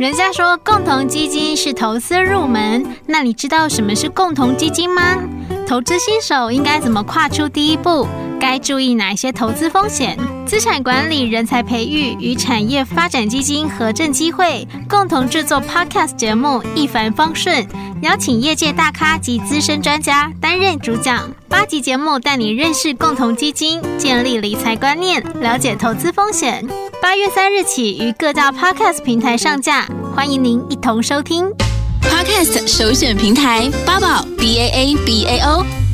人家说共同基金是投资入门，那你知道什么是共同基金吗？投资新手应该怎么跨出第一步？该注意哪些投资风险？资产管理、人才培育与产业发展基金合正机会共同制作 Podcast 节目，一帆风顺，邀请业界大咖及资深专家担任主讲。八集节目带你认识共同基金，建立理财观念，了解投资风险。八月三日起于各大 Podcast 平台上架，欢迎您一同收听。Podcast 首选平台八宝 B A A B A O。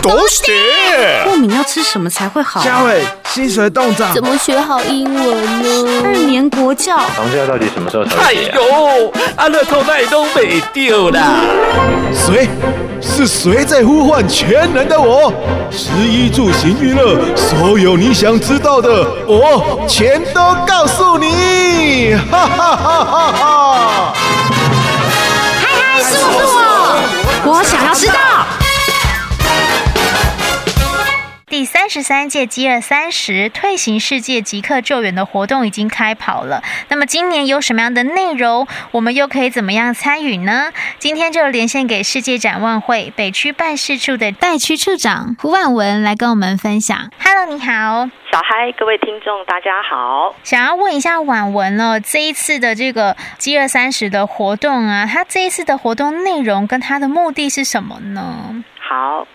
都是的。过敏要吃什么才会好？嘉伟，薪水冻涨。怎么学好英文呢？二年国教。房价到底什么时候才？哎呦，阿乐透那都没丢啦。谁？是谁在呼唤全能的我？食衣住行娱乐，所有你想知道的，我全都告诉你。哈哈哈哈哈！嗨嗨，是我是我，我想要知道。第三十三届饥饿三十退行世界即刻救援的活动已经开跑了。那么今年有什么样的内容？我们又可以怎么样参与呢？今天就连线给世界展望会北区办事处的代区处长胡婉文来跟我们分享。Hello，你好，小嗨，各位听众，大家好。想要问一下婉文哦，这一次的这个饥饿三十的活动啊，它这一次的活动内容跟它的目的是什么呢？好。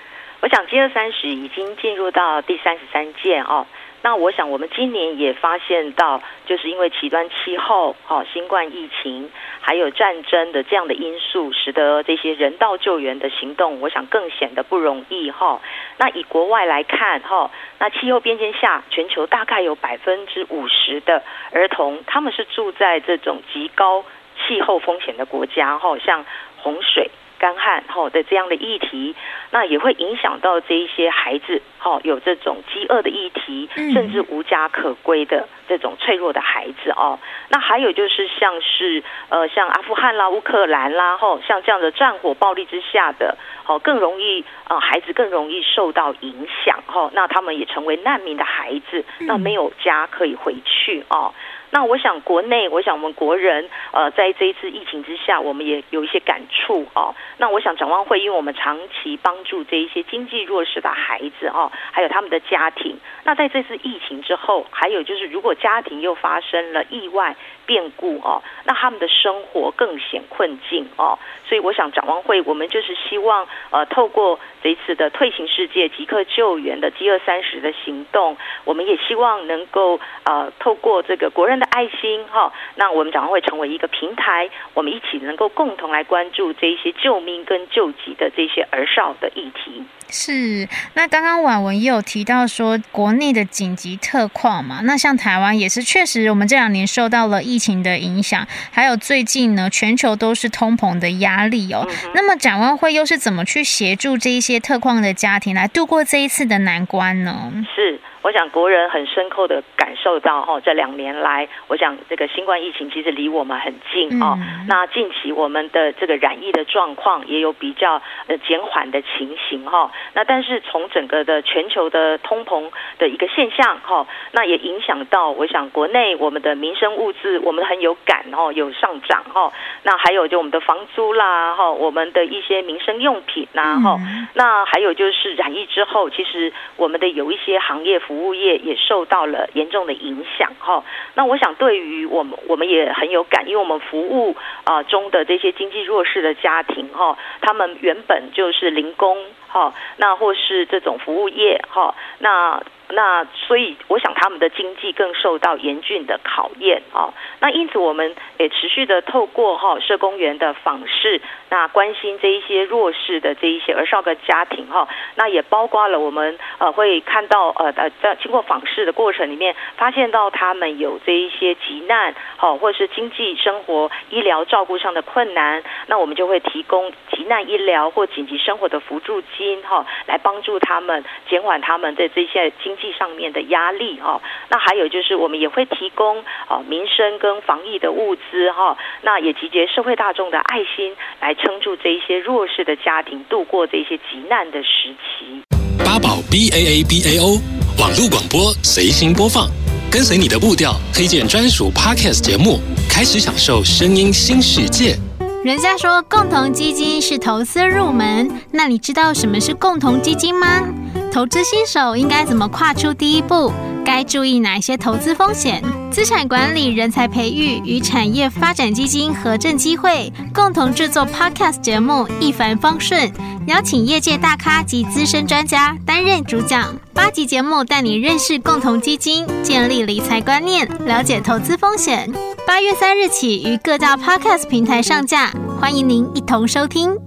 我想，饥饿三十已经进入到第三十三届哦。那我想，我们今年也发现到，就是因为极端气候、哦新冠疫情，还有战争的这样的因素，使得这些人道救援的行动，我想更显得不容易哈。那以国外来看哈，那气候变迁下，全球大概有百分之五十的儿童，他们是住在这种极高气候风险的国家哈，像洪水。干旱哈的这样的议题，那也会影响到这一些孩子哈，有这种饥饿的议题，甚至无家可归的这种脆弱的孩子哦。那还有就是像是呃像阿富汗啦、乌克兰啦哈，像这样的战火暴力之下的，哦更容易呃孩子更容易受到影响哈，那他们也成为难民的孩子，那没有家可以回去哦。那我想，国内，我想我们国人，呃，在这一次疫情之下，我们也有一些感触哦。那我想展望会，因为我们长期帮助这一些经济弱势的孩子哦，还有他们的家庭。那在这次疫情之后，还有就是，如果家庭又发生了意外变故哦，那他们的生活更显困境哦。所以我想展望会，我们就是希望，呃，透过这一次的退行世界即刻救援的饥饿三十的行动，我们也希望能够，呃，透过这个国人的爱心哈，那我们展望会成为一个平台，我们一起能够共同来关注这一些救命跟救急的这些儿少的议题。是，那刚刚婉文也有提到说国内的紧急特况嘛，那像台湾也是确实，我们这两年受到了疫情的影响，还有最近呢，全球都是通膨的压力哦。嗯、那么展望会又是怎么去协助这一些特况的家庭来度过这一次的难关呢？是。我想国人很深刻的感受到哈，这两年来，我想这个新冠疫情其实离我们很近哦。那近期我们的这个染疫的状况也有比较呃减缓的情形哈。那但是从整个的全球的通膨的一个现象哈，那也影响到我想国内我们的民生物资，我们很有感哦，有上涨哈。那还有就我们的房租啦哈，我们的一些民生用品呐哈。那还有就是染疫之后，其实我们的有一些行业服务。服务业也受到了严重的影响哈，那我想对于我们我们也很有感，因为我们服务啊中的这些经济弱势的家庭哈，他们原本就是零工哈，那或是这种服务业哈，那。那所以，我想他们的经济更受到严峻的考验啊。那因此，我们也持续的透过哈社工员的访视，那关心这一些弱势的这一些儿少个家庭哈。那也包括了我们呃会看到呃呃在经过访视的过程里面，发现到他们有这一些急难哈，或是经济生活医疗照顾上的困难，那我们就会提供急难医疗或紧急生活的辅助金哈，来帮助他们减缓他们的这些经济上面的压力哈，那还有就是我们也会提供哦民生跟防疫的物资哈，那也集结社会大众的爱心来撑住这一些弱势的家庭度过这些急难的时期。八宝 B A A B A O 网络广播随心播放，跟随你的步调，推荐专属 Podcast 节目，开始享受声音新世界。人家说共同基金是投资入门，那你知道什么是共同基金吗？投资新手应该怎么跨出第一步？该注意哪些投资风险？资产管理人才培育与产业发展基金合正机会共同制作 Podcast 节目一帆风顺，邀请业界大咖及资深专家担任主讲。八集节目带你认识共同基金，建立理财观念，了解投资风险。八月三日起于各大 Podcast 平台上架，欢迎您一同收听。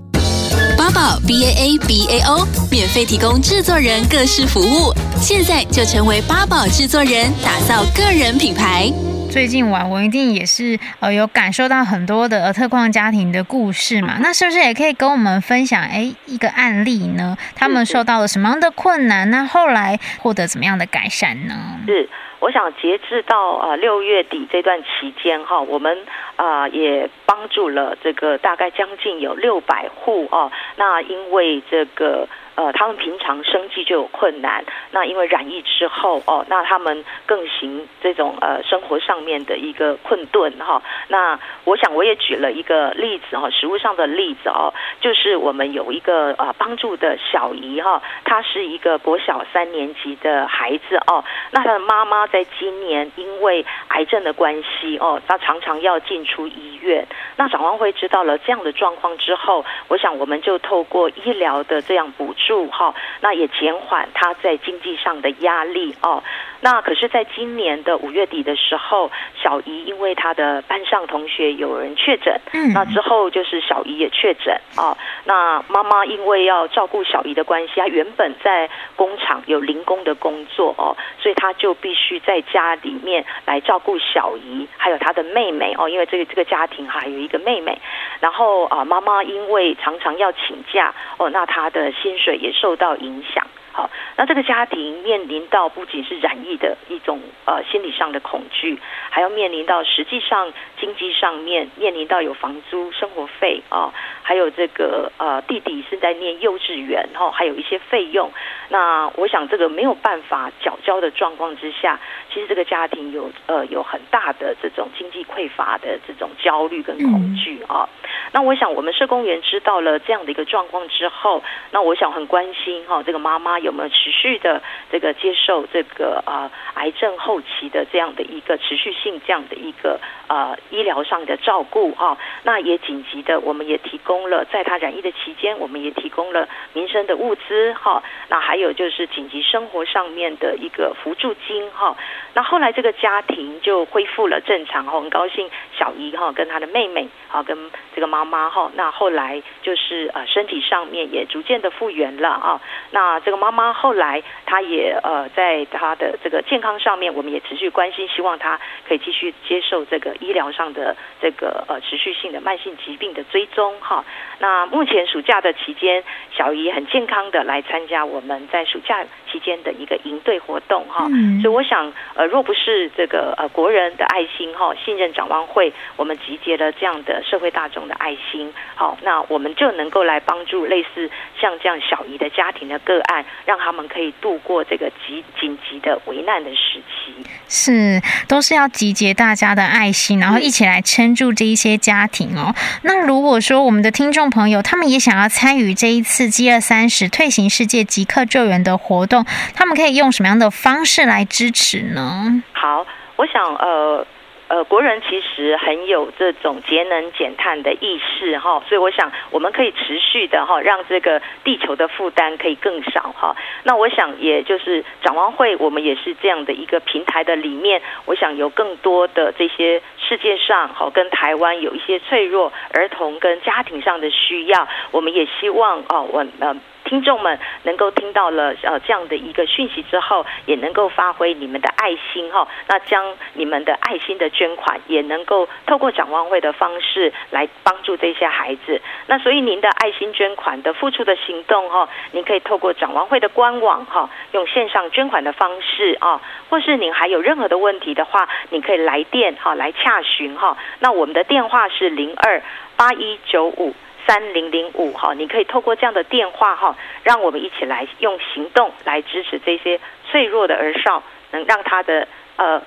宝 B A A B A O 免费提供制作人各式服务，现在就成为八宝制作人，打造个人品牌。最近晚文一定也是呃有感受到很多的特困家庭的故事嘛，那是不是也可以跟我们分享哎一个案例呢？他们受到了什么样的困难？那后来获得怎么样的改善呢？是。我想截至到呃六月底这段期间哈，我们啊也帮助了这个大概将近有六百户哦。那因为这个。呃，他们平常生计就有困难，那因为染疫之后哦，那他们更行这种呃生活上面的一个困顿哈、那我想我也举了一个例子哈，实物上的例子哦，就是我们有一个呃帮助的小姨哈，她是一个国小三年级的孩子哦，那她的妈妈在今年因为癌症的关系哦，她常常要进出医院。那展望会知道了这样的状况之后，我想我们就透过医疗的这样补助。住哈，那也减缓他在经济上的压力哦。那可是，在今年的五月底的时候，小姨因为她的班上同学有人确诊，嗯，那之后就是小姨也确诊哦。那妈妈因为要照顾小姨的关系，她原本在工厂有零工的工作哦，所以她就必须在家里面来照顾小姨，还有她的妹妹哦。因为这个这个家庭还有一个妹妹，然后啊，妈妈因为常常要请假哦，那她的薪水也受到影响。好，那这个家庭面临到不仅是染疫的一种呃心理上的恐惧，还要面临到实际上经济上面面临到有房租、生活费啊，还有这个呃弟弟是在念幼稚园哈，还有一些费用。那我想这个没有办法缴交的状况之下，其实这个家庭有呃有很大的这种经济匮乏的这种焦虑跟恐惧啊。那我想我们社工员知道了这样的一个状况之后，那我想很关心哈这个妈妈。有没有持续的这个接受这个呃癌症后期的这样的一个持续性这样的一个呃医疗上的照顾哈？那也紧急的，我们也提供了在他染疫的期间，我们也提供了民生的物资哈。那还有就是紧急生活上面的一个扶助金哈。那后来这个家庭就恢复了正常哈，很高兴小姨哈跟他的妹妹啊跟这个妈妈哈，那后来就是呃身体上面也逐渐的复原了啊。那这个妈。妈妈后来，她也呃，在她的这个健康上面，我们也持续关心，希望她可以继续接受这个医疗上的这个呃持续性的慢性疾病的追踪哈。那目前暑假的期间，小姨很健康的来参加我们在暑假期间的一个营队活动哈。所以我想，呃，若不是这个呃国人的爱心哈，信任展望会，我们集结了这样的社会大众的爱心，好，那我们就能够来帮助类似像这样小姨的家庭的个案。让他们可以度过这个急紧急的危难的时期，是都是要集结大家的爱心，然后一起来撑住这一些家庭哦。那如果说我们的听众朋友他们也想要参与这一次 G 二三十退行世界即刻救援的活动，他们可以用什么样的方式来支持呢？好，我想呃。呃，国人其实很有这种节能减碳的意识哈，所以我想我们可以持续的哈，让这个地球的负担可以更少哈。那我想也就是展望会，我们也是这样的一个平台的里面，我想有更多的这些世界上哈，跟台湾有一些脆弱儿童跟家庭上的需要，我们也希望哦，我呃。听众们能够听到了呃这样的一个讯息之后，也能够发挥你们的爱心哈，那将你们的爱心的捐款也能够透过展望会的方式来帮助这些孩子。那所以您的爱心捐款的付出的行动哈，您可以透过展望会的官网哈，用线上捐款的方式啊，或是您还有任何的问题的话，你可以来电哈来洽询哈。那我们的电话是零二八一九五。三零零五哈，你可以透过这样的电话哈，让我们一起来用行动来支持这些脆弱的儿少，能让他的呃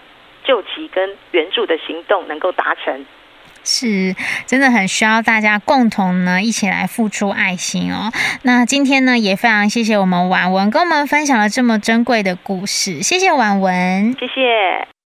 救急跟援助的行动能够达成。是，真的很需要大家共同呢一起来付出爱心哦。那今天呢也非常谢谢我们婉文跟我们分享了这么珍贵的故事，谢谢婉文，谢谢。